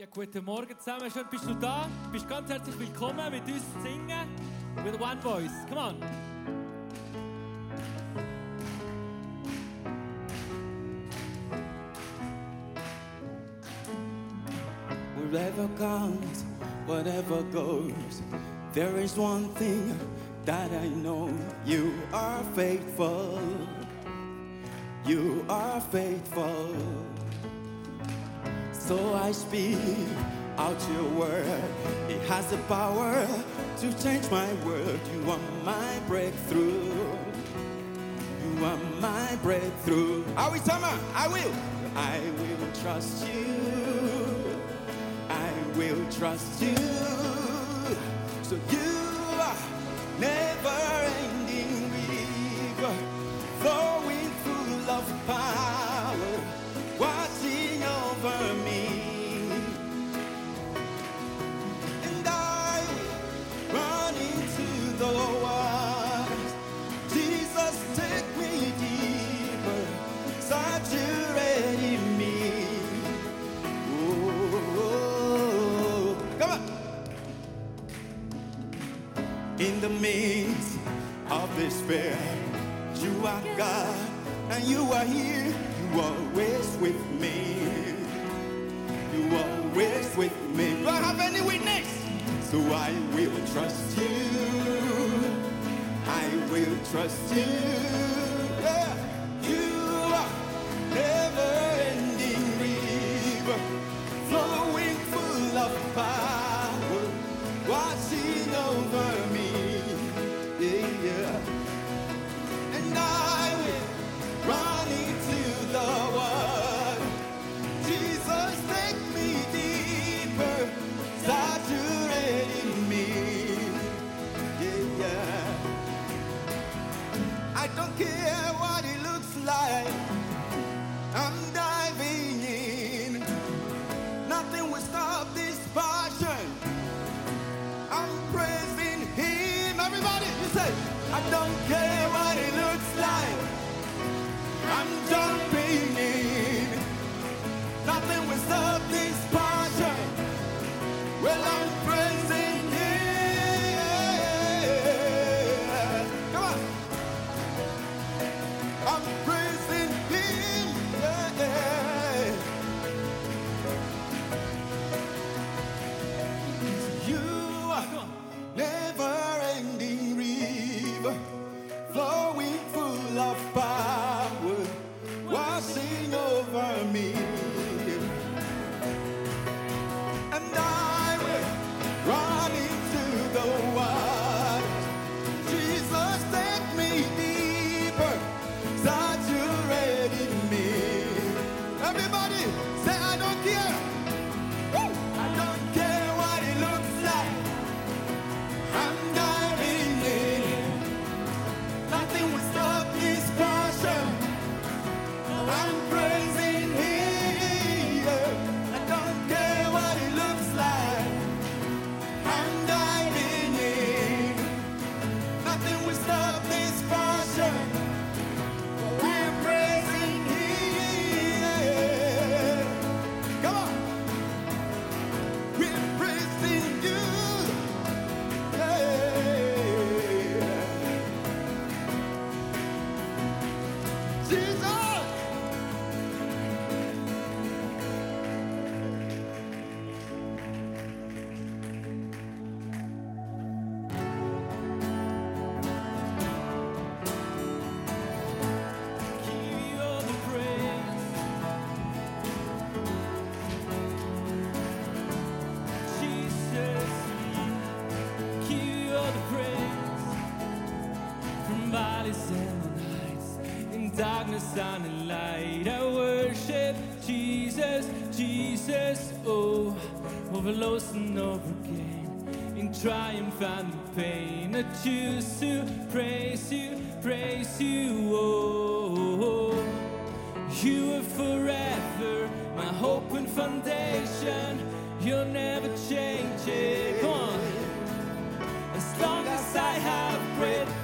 Ja, guten Morgen zusammen. Schön, bist du da? Bist ganz herzlich willkommen mit uns zu singen. With One Voice. Come on. Whatever comes, whatever goes, there is one thing that I know. You are faithful. You are faithful. So I speak out your word. It has the power to change my world. You are my breakthrough. You are my breakthrough. Are we summer? I will. I will trust you. I will trust you. So you lost and over again in triumph and pain. I choose to praise you, praise you. Oh, you are forever my hope and foundation. You'll never change Come on, as long as I have breath.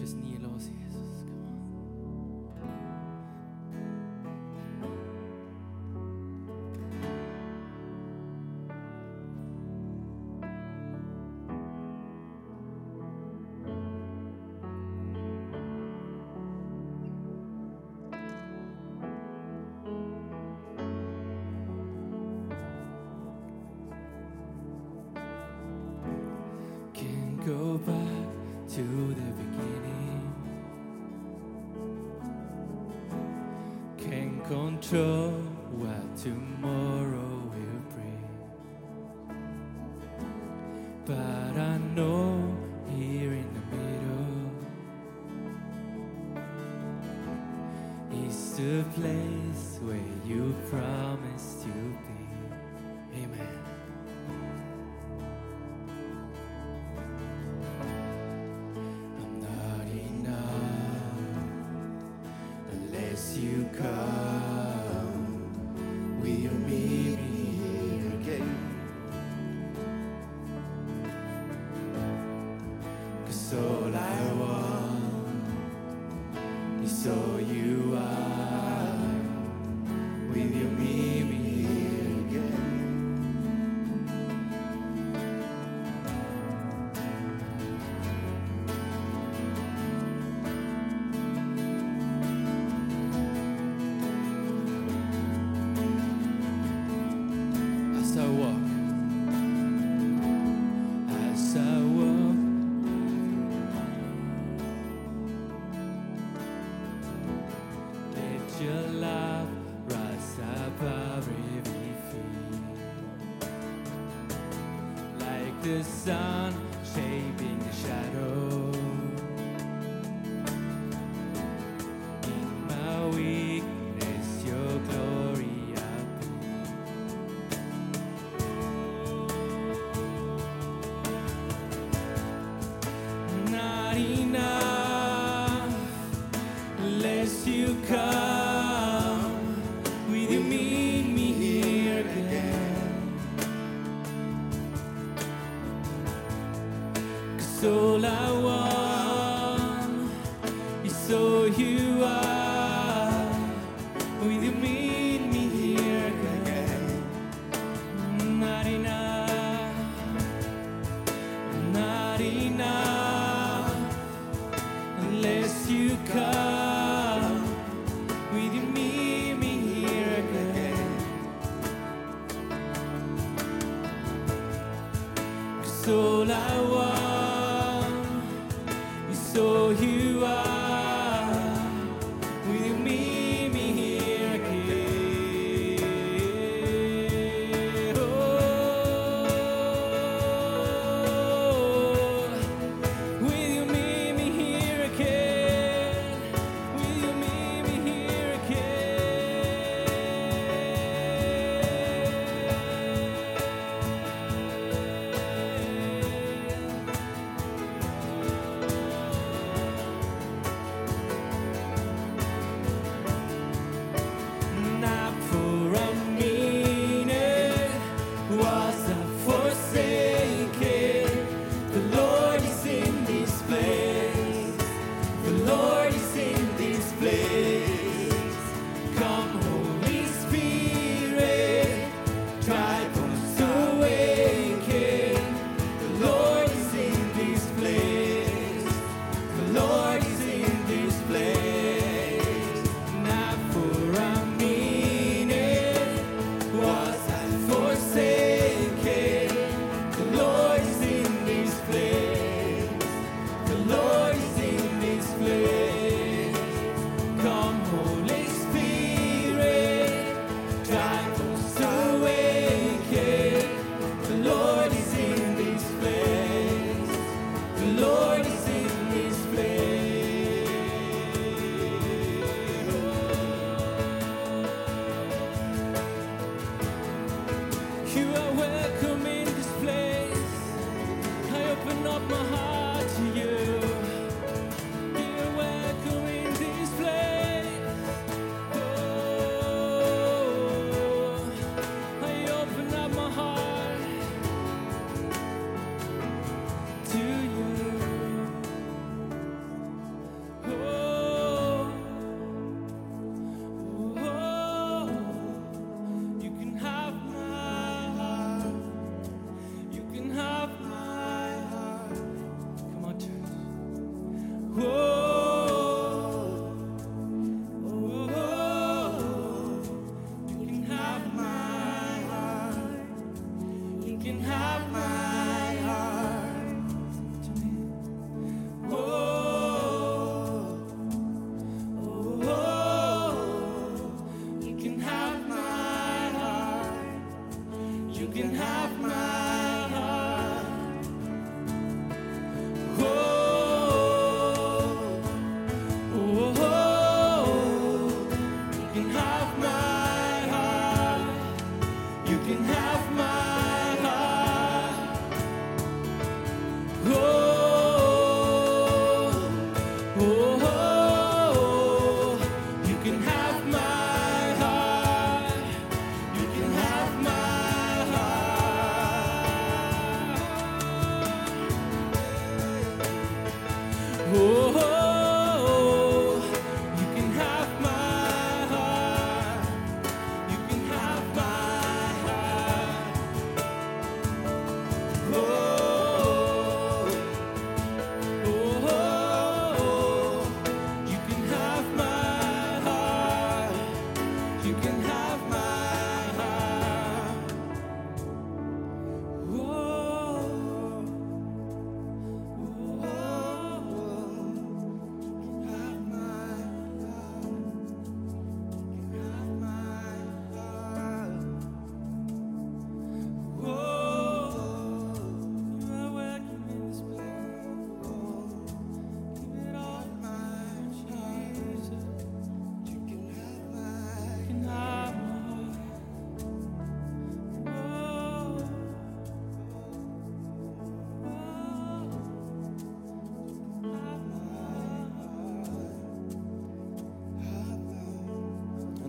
noches, ni Jesús. sure what tomorrow will bring. But I know here in the middle is the place where you promised to be. Amen. I'm not enough unless you come. the sun, shaping the shadows. all I was.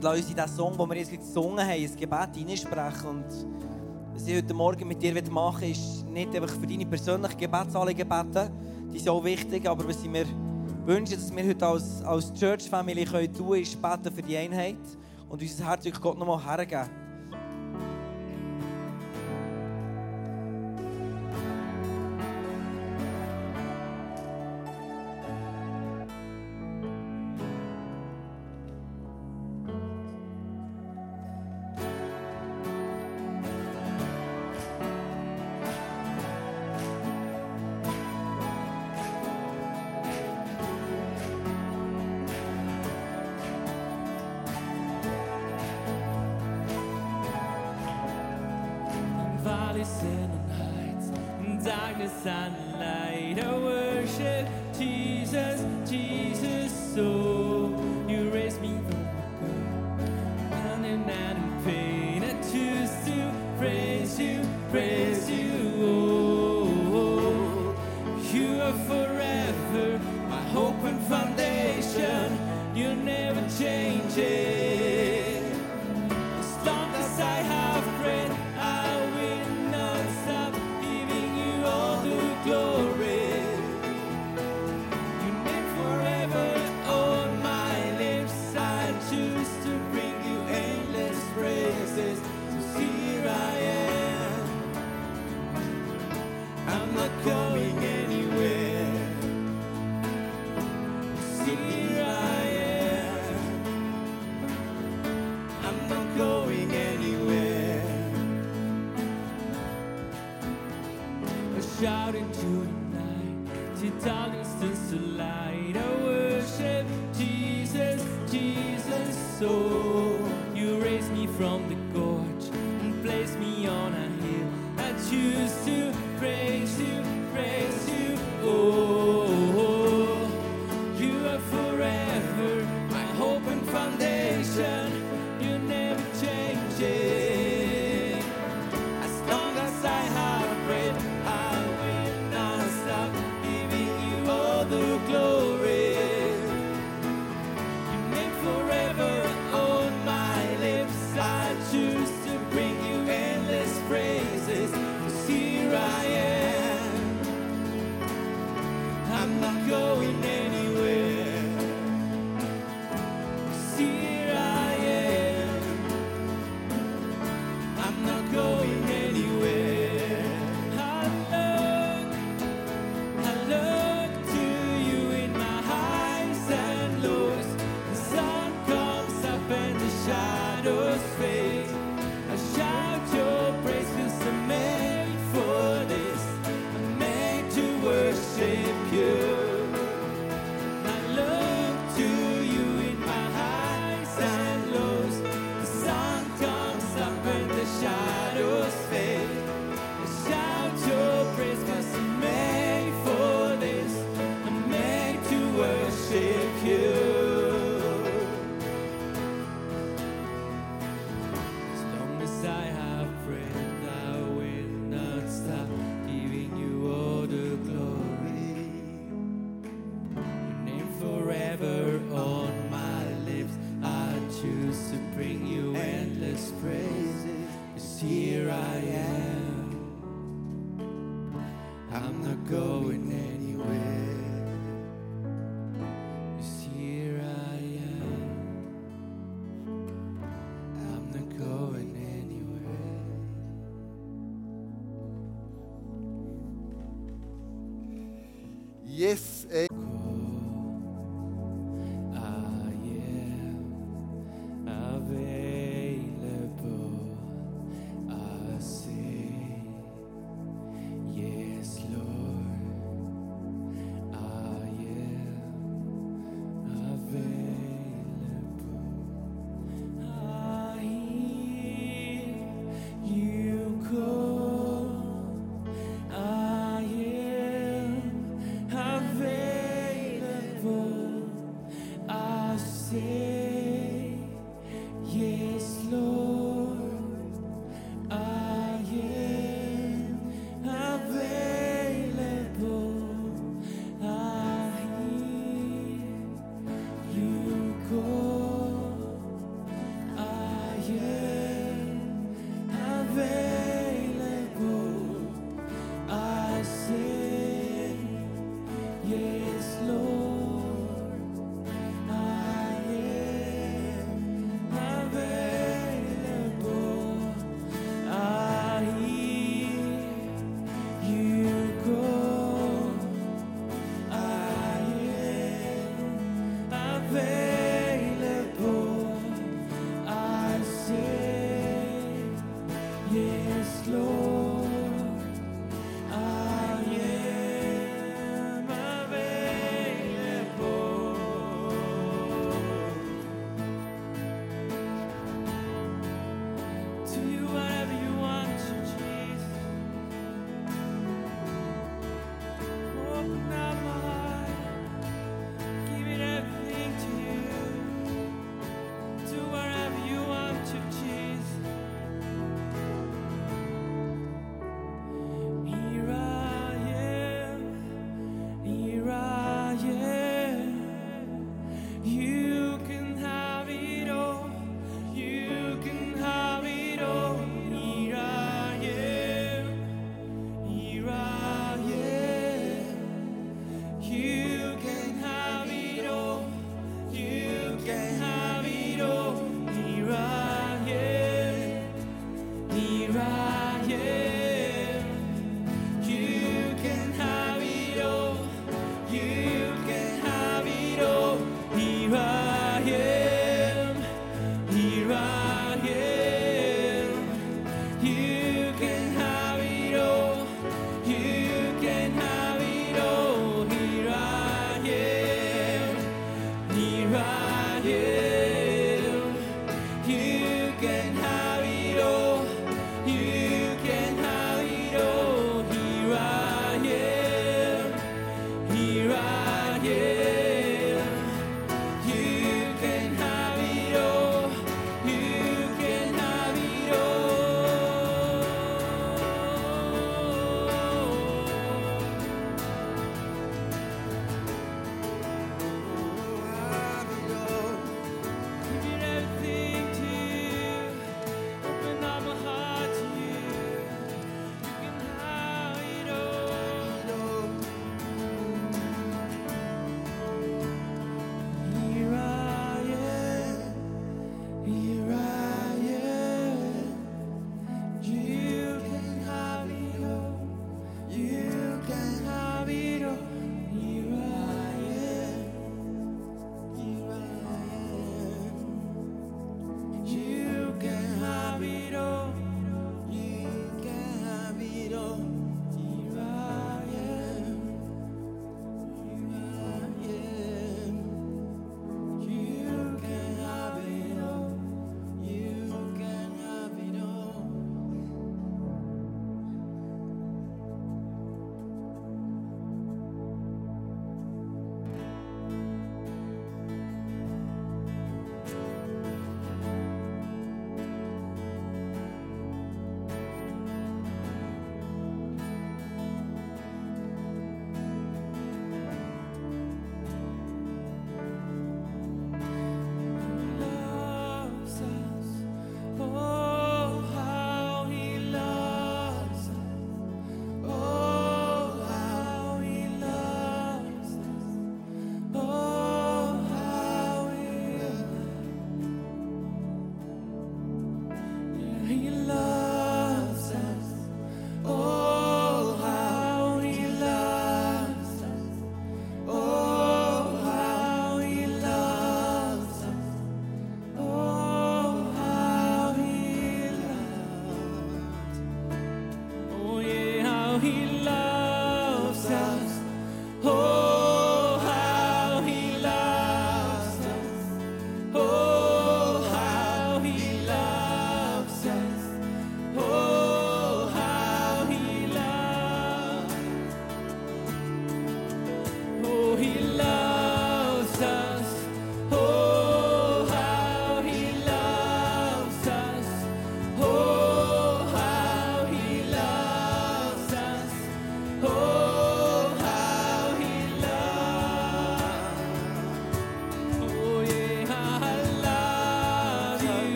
und lass uns in diesen Song, den wir jetzt gesungen haben, ein Gebet hineinsprechen. Und was ich heute Morgen mit dir machen will, ist nicht einfach für deine persönlichen Gebetsanliegen beten, die sind auch wichtig, aber was ich mir wünsche, dass wir heute als, als Church-Family tun können, ist beten für die Einheit und unser Herz Gott nochmal hergeben. Darkness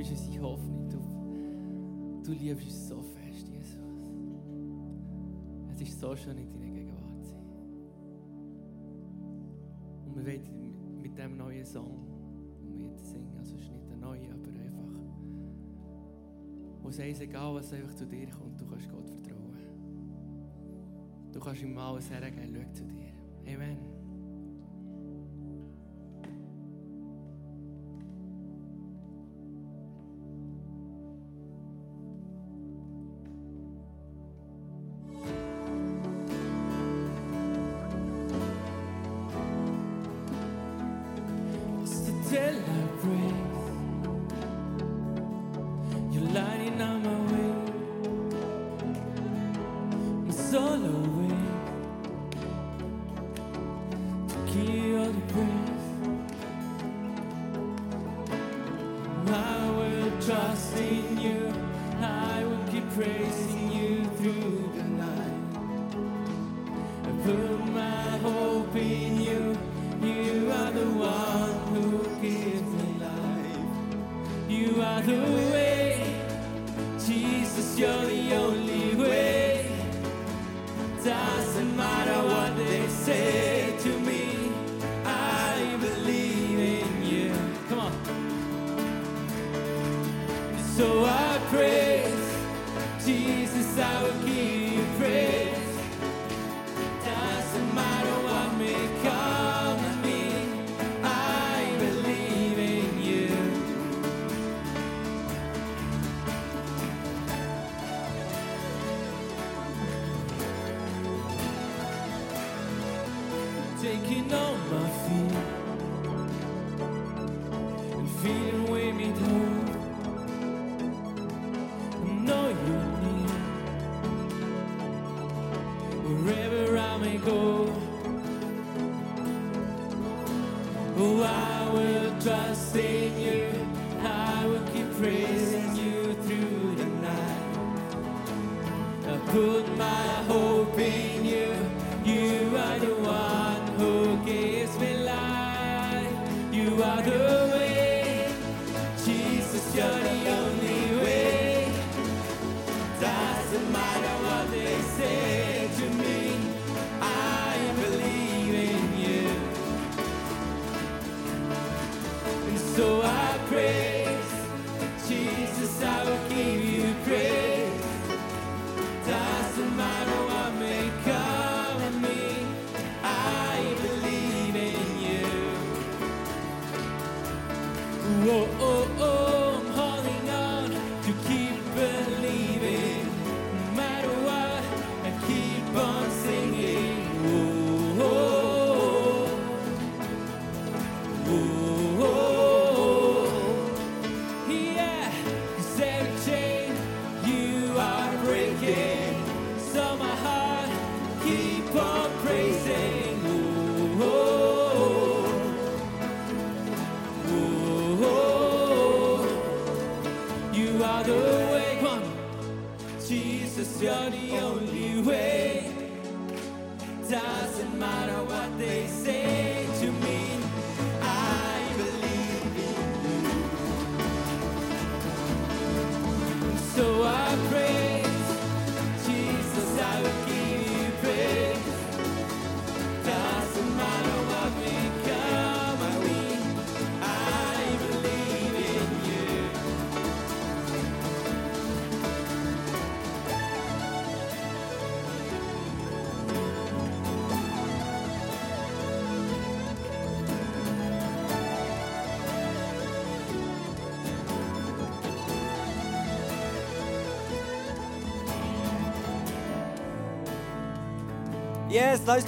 bist unsere Hoffnung. Du, du liebst uns so fest, Jesus. Es ist so schön, in deiner Gegenwart zu sein. Und wir wollen mit dem neuen Song, den wir jetzt singen, also es ist nicht der neue, aber einfach, wo es ist egal, was einfach zu dir kommt, du kannst Gott vertrauen. Du kannst ihm alles hergeben, schau zu dir. Amen. So I praise Jesus, our King. you are the Christian Yes, those guys.